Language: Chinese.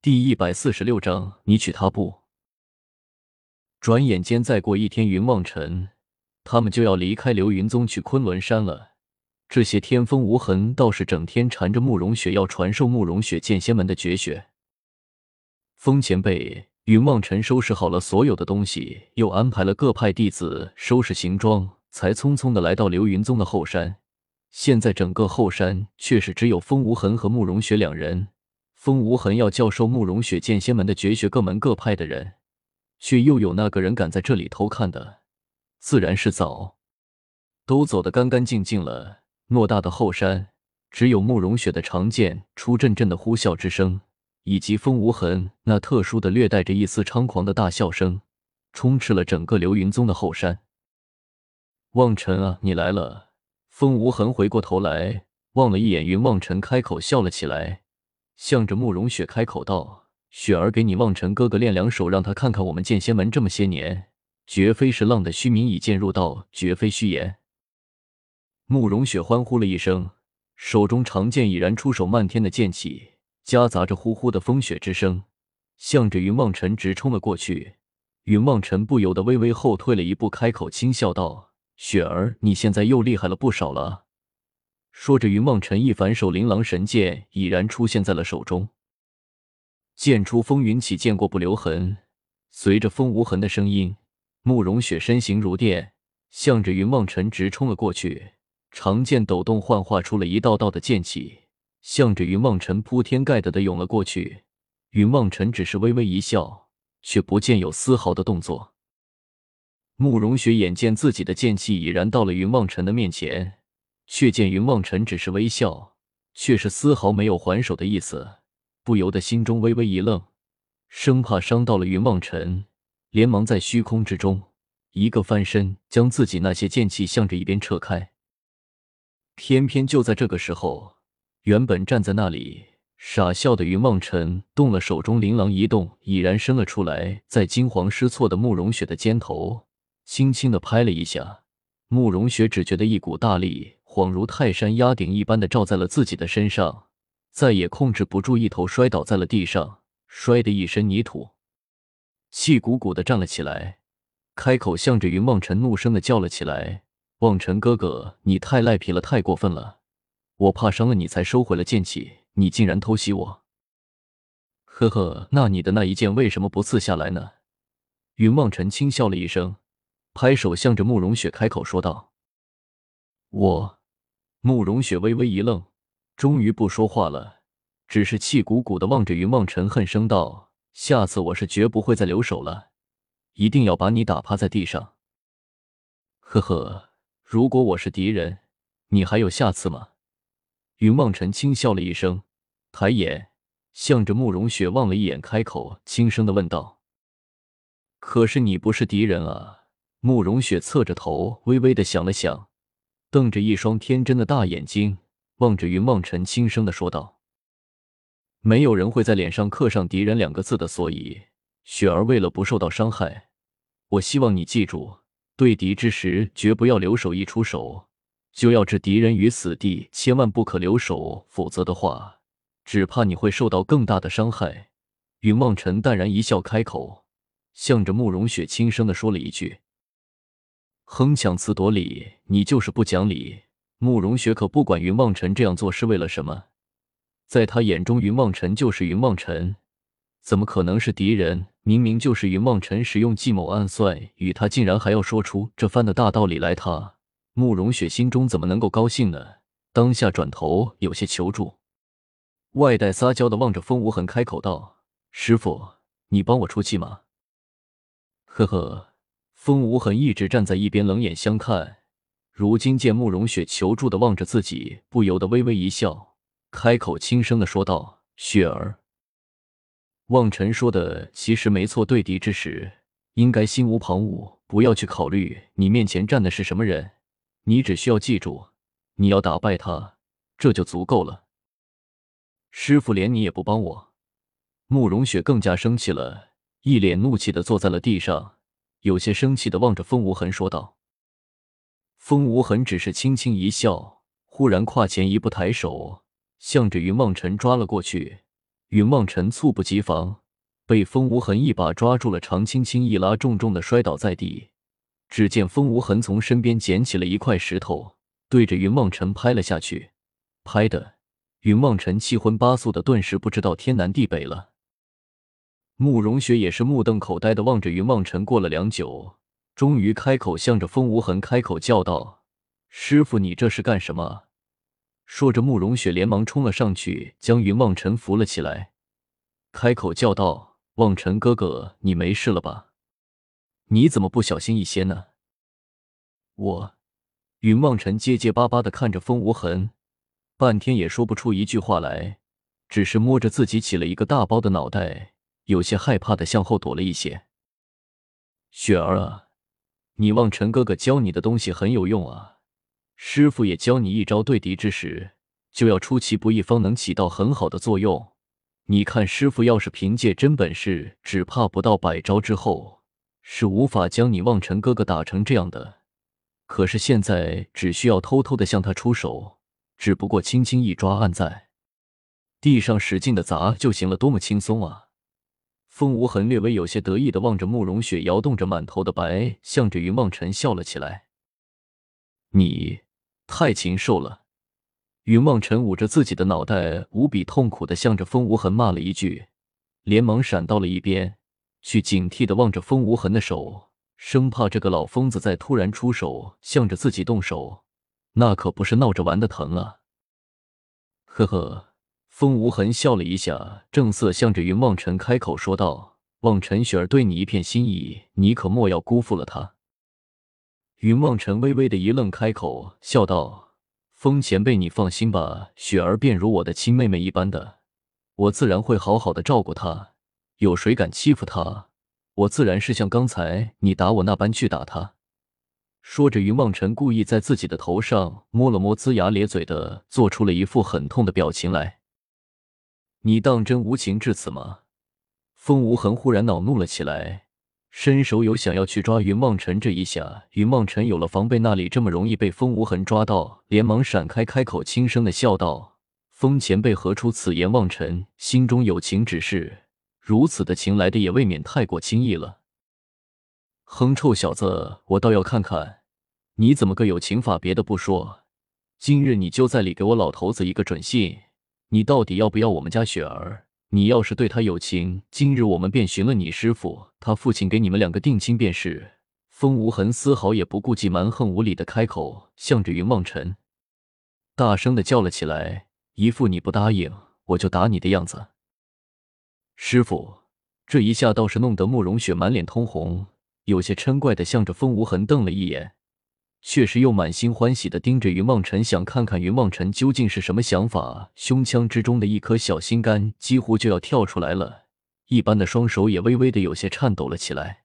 第一百四十六章，你娶她不？转眼间，再过一天，云望尘他们就要离开流云宗去昆仑山了。这些天风无痕倒是整天缠着慕容雪，要传授慕容雪剑仙门的绝学。风前辈，云望尘收拾好了所有的东西，又安排了各派弟子收拾行装，才匆匆的来到流云宗的后山。现在整个后山却是只有风无痕和慕容雪两人。风无痕要教授慕容雪剑仙门的绝学，各门各派的人。却又有那个人敢在这里偷看的，自然是早都走得干干净净了。偌大的后山，只有慕容雪的长剑出阵阵的呼啸之声，以及风无痕那特殊的、略带着一丝猖狂的大笑声，充斥了整个流云宗的后山。望尘啊，你来了！风无痕回过头来望了一眼云望尘，开口笑了起来，向着慕容雪开口道。雪儿给你望尘哥哥练两手，让他看看我们剑仙门这么些年，绝非是浪的虚名，以剑入道，绝非虚言。慕容雪欢呼了一声，手中长剑已然出手，漫天的剑气夹杂着呼呼的风雪之声，向着云望尘直冲了过去。云望尘不由得微微后退了一步，开口轻笑道：“雪儿，你现在又厉害了不少了。”说着，云梦尘一反手，琳琅神剑已然出现在了手中。剑出风云起，剑过不留痕。随着风无痕的声音，慕容雪身形如电，向着云梦尘直冲了过去。长剑抖动，幻化出了一道道的剑气，向着云梦尘铺天盖地的涌了过去。云梦尘只是微微一笑，却不见有丝毫的动作。慕容雪眼见自己的剑气已然到了云梦尘的面前，却见云望尘只是微笑，却是丝毫没有还手的意思。不由得心中微微一愣，生怕伤到了云望尘，连忙在虚空之中一个翻身，将自己那些剑气向着一边撤开。偏偏就在这个时候，原本站在那里傻笑的云望尘动了手中琳琅一动，已然伸了出来，在惊慌失措的慕容雪的肩头轻轻的拍了一下。慕容雪只觉得一股大力，恍如泰山压顶一般的照在了自己的身上。再也控制不住，一头摔倒在了地上，摔得一身泥土，气鼓鼓的站了起来，开口向着云望尘怒声的叫了起来：“望尘哥哥，你太赖皮了，太过分了！我怕伤了你，才收回了剑气，你竟然偷袭我！呵呵，那你的那一剑为什么不刺下来呢？”云望尘轻笑了一声，拍手向着慕容雪开口说道：“我。”慕容雪微微一愣。终于不说话了，只是气鼓鼓的望着云望尘，恨声道：“下次我是绝不会再留手了，一定要把你打趴在地上。”呵呵，如果我是敌人，你还有下次吗？云望尘轻笑了一声，抬眼向着慕容雪望了一眼，开口轻声的问道：“可是你不是敌人啊？”慕容雪侧着头，微微的想了想，瞪着一双天真的大眼睛。望着云望尘，轻声的说道：“没有人会在脸上刻上‘敌人’两个字的，所以雪儿为了不受到伤害，我希望你记住，对敌之时绝不要留手，一出手就要置敌人于死地，千万不可留手，否则的话，只怕你会受到更大的伤害。”云望尘淡然一笑，开口向着慕容雪轻声的说了一句：“哼，强词夺理，你就是不讲理。”慕容雪可不管云望尘这样做是为了什么，在他眼中，云望尘就是云望尘，怎么可能是敌人？明明就是云望尘使用计谋暗算与他，竟然还要说出这番的大道理来，他慕容雪心中怎么能够高兴呢？当下转头有些求助，外带撒娇的望着风无痕，开口道：“师傅，你帮我出气吗？”呵呵，风无痕一直站在一边冷眼相看。如今见慕容雪求助的望着自己，不由得微微一笑，开口轻声的说道：“雪儿。”望尘说的其实没错，对敌之时应该心无旁骛，不要去考虑你面前站的是什么人，你只需要记住，你要打败他，这就足够了。师傅连你也不帮我，慕容雪更加生气了，一脸怒气的坐在了地上，有些生气的望着风无痕说道。风无痕只是轻轻一笑，忽然跨前一步，抬手向着云望尘抓了过去。云望尘猝不及防，被风无痕一把抓住了，长轻轻一拉，重重的摔倒在地。只见风无痕从身边捡起了一块石头，对着云望尘拍了下去，拍的云望尘七荤八素的，顿时不知道天南地北了。慕容雪也是目瞪口呆的望着云望尘，过了良久，终于开口，向着风无痕开口叫道：“师傅，你这是干什么？”说着，慕容雪连忙冲了上去，将云望尘扶了起来，开口叫道：“望尘哥哥，你没事了吧？你怎么不小心一些呢？”我，云望尘结结巴巴的看着风无痕，半天也说不出一句话来，只是摸着自己起了一个大包的脑袋，有些害怕的向后躲了一些。雪儿啊，你望尘哥哥教你的东西很有用啊。师傅也教你一招，对敌之时就要出其不意，方能起到很好的作用。你看，师傅要是凭借真本事，只怕不到百招之后是无法将你望尘哥哥打成这样的。可是现在只需要偷偷的向他出手，只不过轻轻一抓，按在地上使劲的砸就行了，多么轻松啊！风无痕略微有些得意的望着慕容雪，摇动着满头的白，向着云望尘笑了起来。你。太禽兽了！云望尘捂着自己的脑袋，无比痛苦的向着风无痕骂了一句，连忙闪到了一边，去警惕的望着风无痕的手，生怕这个老疯子再突然出手向着自己动手，那可不是闹着玩的疼啊！呵呵，风无痕笑了一下，正色向着云望尘开口说道：“望尘雪儿对你一片心意，你可莫要辜负了她。”云望尘微微的一愣，开口笑道：“风前辈，你放心吧，雪儿便如我的亲妹妹一般的，我自然会好好的照顾她。有谁敢欺负她，我自然是像刚才你打我那般去打她。”说着，云望尘故意在自己的头上摸了摸，龇牙咧嘴的做出了一副很痛的表情来。“你当真无情至此吗？”风无痕忽然恼怒了起来。伸手有想要去抓云望尘这一下，云望尘有了防备，那里这么容易被风无痕抓到，连忙闪开，开口轻声的笑道：“风前辈何出此言？望尘心中有情，只是如此的情来的也未免太过轻易了。”哼，臭小子，我倒要看看你怎么个有情法！别的不说，今日你就在里给我老头子一个准信，你到底要不要我们家雪儿？你要是对她有情，今日我们便寻了你师傅，他父亲给你们两个定亲便是。风无痕丝毫也不顾忌，蛮横无理的开口，向着云望尘大声的叫了起来，一副你不答应我就打你的样子。师傅，这一下倒是弄得慕容雪满脸通红，有些嗔怪的向着风无痕瞪了一眼。却是又满心欢喜的盯着云梦辰，想看看云梦辰究竟是什么想法。胸腔之中的一颗小心肝几乎就要跳出来了，一般的双手也微微的有些颤抖了起来。